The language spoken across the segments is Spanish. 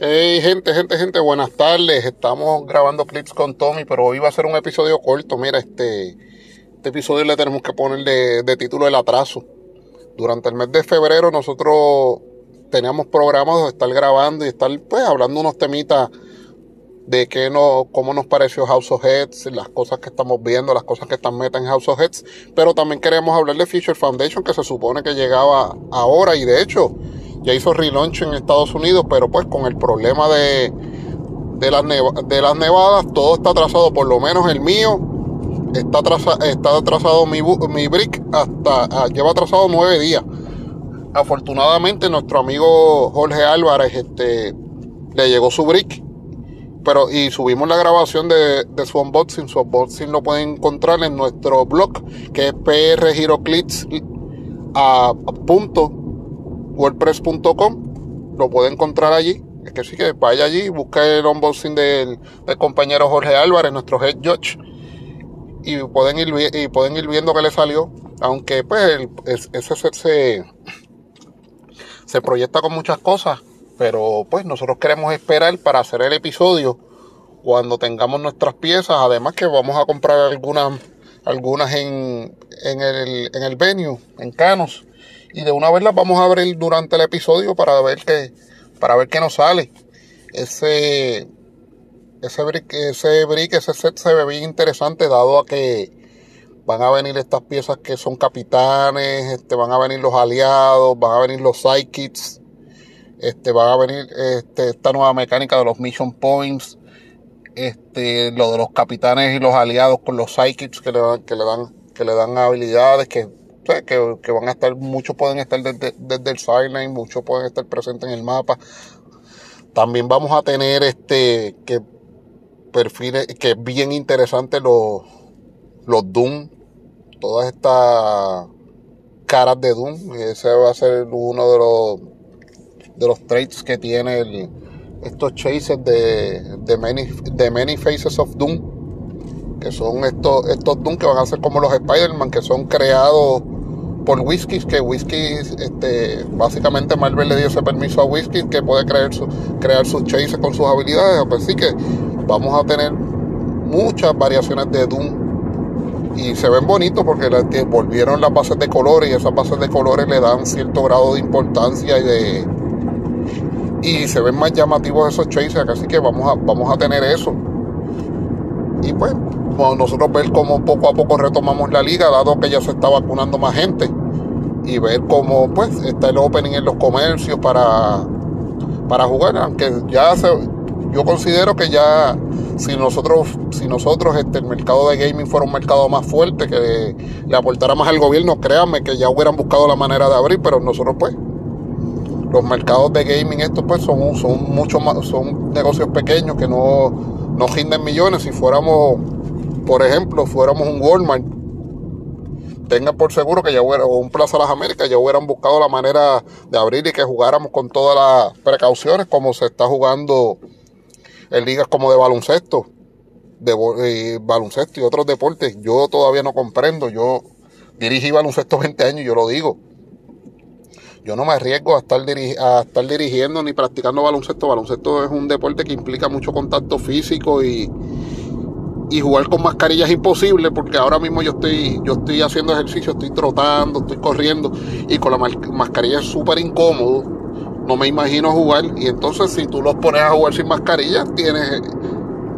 Hey, gente, gente, gente, buenas tardes. Estamos grabando clips con Tommy, pero hoy va a ser un episodio corto. Mira, este, este episodio le tenemos que poner de, título el atraso. Durante el mes de febrero nosotros teníamos programas de estar grabando y estar pues hablando unos temitas de qué no, cómo nos pareció House of Heads, las cosas que estamos viendo, las cosas que están meta en House of Heads, pero también queremos hablar de Future Foundation que se supone que llegaba ahora y de hecho ya hizo relaunch en Estados Unidos, pero pues con el problema de, de, las, nevadas, todo está atrasado, por lo menos el mío está, está atrasado mi, brick hasta, ah, lleva atrasado nueve días. Afortunadamente nuestro amigo Jorge Álvarez este, le llegó su brick pero y subimos la grabación de, su unboxing. Su unboxing lo pueden encontrar en nuestro blog, que es prgiroclits.wordpress.com. Lo puede encontrar allí. Es que sí que vaya allí, busque el unboxing del, compañero Jorge Álvarez, nuestro head judge. Y pueden ir, y pueden ir viendo que le salió. Aunque pues ese se, se proyecta con muchas cosas pero pues nosotros queremos esperar para hacer el episodio cuando tengamos nuestras piezas. Además que vamos a comprar algunas, algunas en, en, el, en el venue, en Canos. Y de una vez las vamos a abrir durante el episodio para ver qué, para ver qué nos sale. Ese, ese brick, ese brick, ese set se ve bien interesante dado a que van a venir estas piezas que son capitanes, este, van a venir los aliados, van a venir los sidekicks este, va a venir este, esta nueva mecánica de los mission points, este, lo de los capitanes y los aliados con los psychics que le dan, que le dan, que le dan habilidades que, que, van a estar, muchos pueden estar desde, desde el sideline, muchos pueden estar presentes en el mapa. También vamos a tener este, que perfiles, que es bien interesante los, los Doom, todas estas caras de Doom, ese va a ser uno de los de los traits que tiene estos chases de, de, many, de Many Faces of Doom, que son estos, estos Doom que van a ser como los Spider-Man, que son creados por Whiskies, que Whiskies, este, básicamente Marvel le dio ese permiso a Whiskies que puede crear, su, crear sus chases con sus habilidades, pues sí que vamos a tener muchas variaciones de Doom y se ven bonitos porque volvieron las bases de colores y esas bases de colores le dan cierto grado de importancia y de, y se ven más llamativos esos chasers, así que vamos a, vamos a tener eso. Y pues, nosotros ver cómo poco a poco retomamos la liga, dado que ya se está vacunando más gente, y ver cómo pues está el opening en los comercios para, para jugar, aunque ya se, yo considero que ya si nosotros, si nosotros este, el mercado de gaming fuera un mercado más fuerte, que le aportara más al gobierno, créanme que ya hubieran buscado la manera de abrir, pero nosotros pues los mercados de gaming estos pues son, son mucho más, son negocios pequeños que no, no rinden millones. Si fuéramos, por ejemplo, fuéramos un Walmart, tengan por seguro que ya hubiera, o un Plaza Las Américas, ya hubieran buscado la manera de abrir y que jugáramos con todas las precauciones como se está jugando en ligas como de baloncesto, de eh, baloncesto y otros deportes. Yo todavía no comprendo, yo dirigí baloncesto 20 años yo lo digo yo no me arriesgo a estar, a estar dirigiendo ni practicando baloncesto. Baloncesto es un deporte que implica mucho contacto físico y, y jugar con mascarilla es imposible porque ahora mismo yo estoy, yo estoy haciendo ejercicio, estoy trotando, estoy corriendo y con la mascarilla es súper incómodo. No me imagino jugar y entonces si tú los pones a jugar sin mascarilla tienes,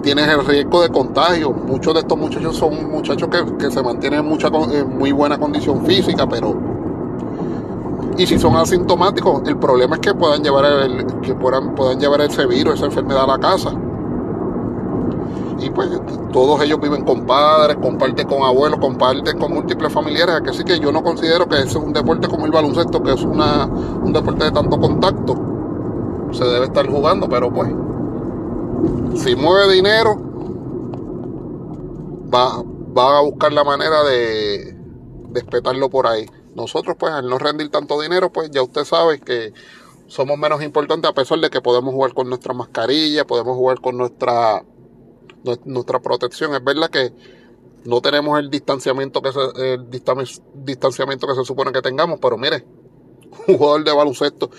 tienes el riesgo de contagio. Muchos de estos muchachos son muchachos que, que se mantienen en, mucha, muy buena condición física, pero y si son asintomáticos, el problema es que puedan llevar el, que puedan, puedan llevar ese virus, esa enfermedad a la casa. Y pues todos ellos viven con padres, comparten con abuelos, comparten con múltiples familiares. Así que yo no considero que ese es un deporte como el baloncesto, que es una, un deporte de tanto contacto. Se debe estar jugando, pero pues, si mueve dinero, va, va a buscar la manera de, de espetarlo por ahí. Nosotros, pues, al no rendir tanto dinero, pues ya usted sabe que somos menos importantes a pesar de que podemos jugar con nuestra mascarilla, podemos jugar con nuestra, nuestra protección. Es verdad que no tenemos el distanciamiento que se, el distanciamiento que se supone que tengamos, pero mire, jugador de baloncesto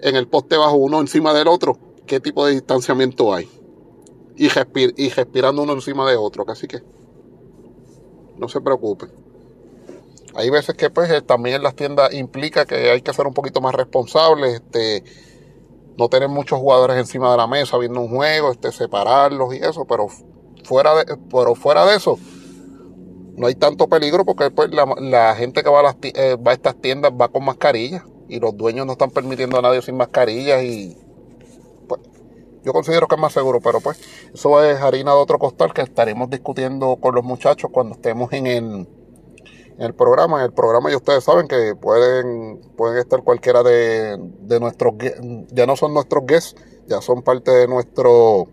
en el poste bajo uno encima del otro qué tipo de distanciamiento hay. Y, y respirando uno encima de otro. Así que no se preocupen. Hay veces que pues eh, también en las tiendas implica que hay que ser un poquito más responsables, este, no tener muchos jugadores encima de la mesa viendo un juego, este, separarlos y eso, pero fuera de, pero fuera de eso, no hay tanto peligro porque pues, la, gente que va a, las, eh, va a estas tiendas va con mascarillas y los dueños no están permitiendo a nadie sin mascarillas y pues yo considero que es más seguro, pero pues eso es harina de otro costal que estaremos discutiendo con los muchachos cuando estemos en el, en el programa. En el programa ya ustedes saben que pueden, pueden estar cualquiera de, de nuestros, ya no son nuestros guests, ya son parte de nuestro,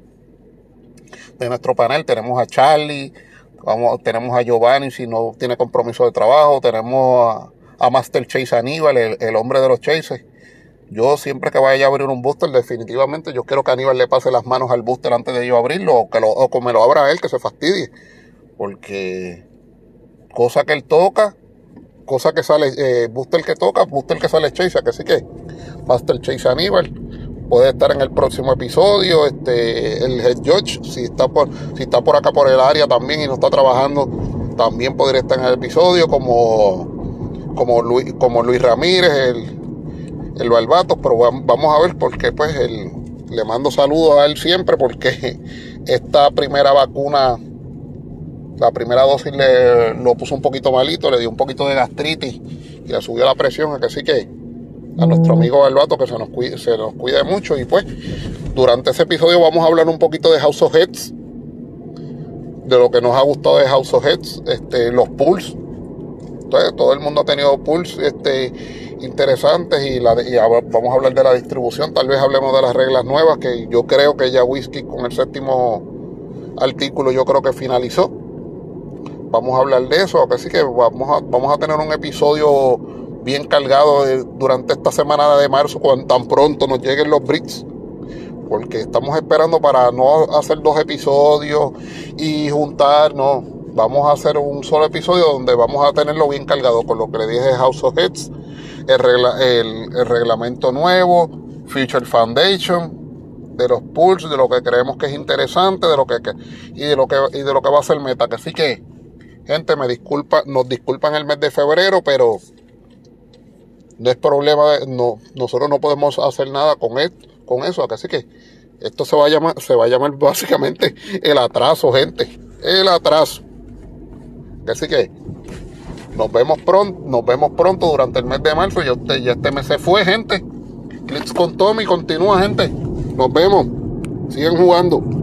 de nuestro panel. Tenemos a Charlie, vamos, tenemos a Giovanni si no tiene compromiso de trabajo, tenemos a, Master Chase Aníbal, el, hombre de los chases. Yo siempre que vaya a abrir un booster, definitivamente yo quiero que Aníbal le pase las manos al booster antes de yo abrirlo, o que, o que me lo abra él, que se fastidie. Porque cosa que él toca, cosa que sale, eh, booster que toca, booster que sale Chase, que sí que Master Chase Aníbal puede estar en el próximo episodio. Este, el head si está por, si está por acá por el área también y no está trabajando, también podría estar en el episodio, como, como Luis, como Luis Ramírez, el, el Barbato, pero vamos a ver porque pues el, le mando saludos a él siempre porque esta primera vacuna, la primera dosis le lo puso un poquito malito, le dio un poquito de gastritis y le subió la presión, así que a nuestro amigo Barbato que se nos, cuide, se nos cuide mucho. Y pues, durante ese episodio vamos a hablar un poquito de House of Heads, de lo que nos ha gustado de House of Heads, este, los pools. Entonces, todo el mundo ha tenido pools este, interesantes y, la, y vamos a hablar de la distribución. Tal vez hablemos de las reglas nuevas, que yo creo que ya Whisky con el séptimo artículo yo creo que finalizó. Vamos a hablar de eso, así que vamos a, vamos a tener un episodio bien cargado durante esta semana de marzo, cuando tan pronto nos lleguen los bricks. Porque estamos esperando para no hacer dos episodios y juntar, no. Vamos a hacer un solo episodio donde vamos a tenerlo bien cargado con lo que le dije House of Heads, el, el, reglamento nuevo, Future Foundation, de los pools, de lo que creemos que es interesante, de lo que, y de lo que y de lo que va a ser meta. Así que, gente, me disculpa, nos disculpan el mes de febrero, pero no es problema, no, nosotros no podemos hacer nada con, con eso, así que esto se va, a llamar, se va a llamar básicamente el atraso, gente, el atraso. Así que nos vemos pronto, nos vemos pronto durante el mes de marzo, ya, usted, ya este mes se fue, gente. Clicks con Tommy, continúa, gente. Nos vemos. Siguen jugando.